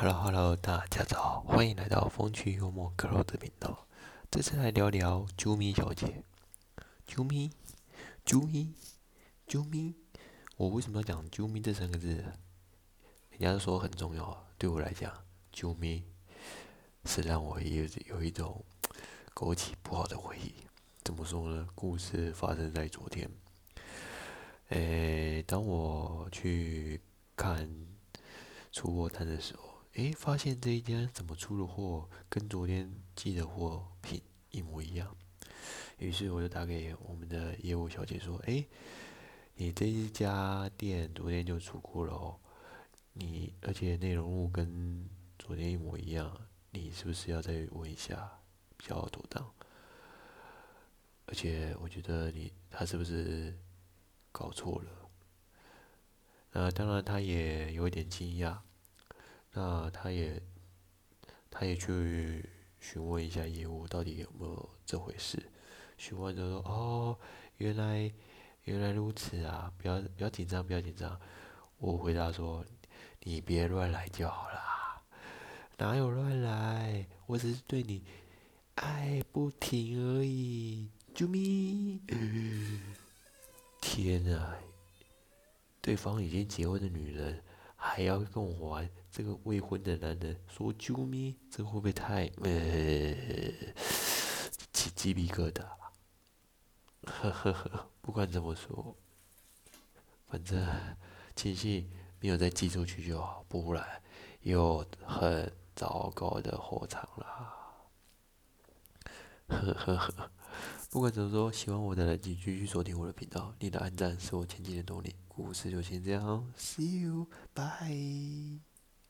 Hello Hello，大家早，欢迎来到风趣幽默 c l o s 频道。这次来聊聊啾咪小姐。啾咪，啾咪，啾咪。我为什么要讲啾咪这三个字？人家说很重要，对我来讲，啾咪是让我有有一种勾起不好的回忆。怎么说呢？故事发生在昨天。诶，当我去看出货单的时候。诶，发现这一家怎么出的货跟昨天寄的货品一模一样，于是我就打给我们的业务小姐说：“诶，你这一家店昨天就出过了哦，你而且内容物跟昨天一模一样，你是不是要再问一下比较妥当？而且我觉得你他是不是搞错了？呃，当然他也有一点惊讶。”那他也，他也去询问一下业务到底有没有这回事。询问就说：“哦，原来原来如此啊！不要不要紧张，不要紧张。”我回答说：“你别乱来就好啦，哪有乱来？我只是对你爱不停而已。”救命！天啊！对方已经结婚的女人。还要跟我玩这个未婚的男人说“啾咪”，这会不会太呃起鸡皮疙瘩？呵呵呵，不管怎么说，反正庆幸没有再寄出去就好，不然有很糟糕的后场啦。呵呵呵，不管怎么说，喜欢我的人请继续锁定我的频道，你的按赞是我前进的动力。故事就先这样，See you，bye。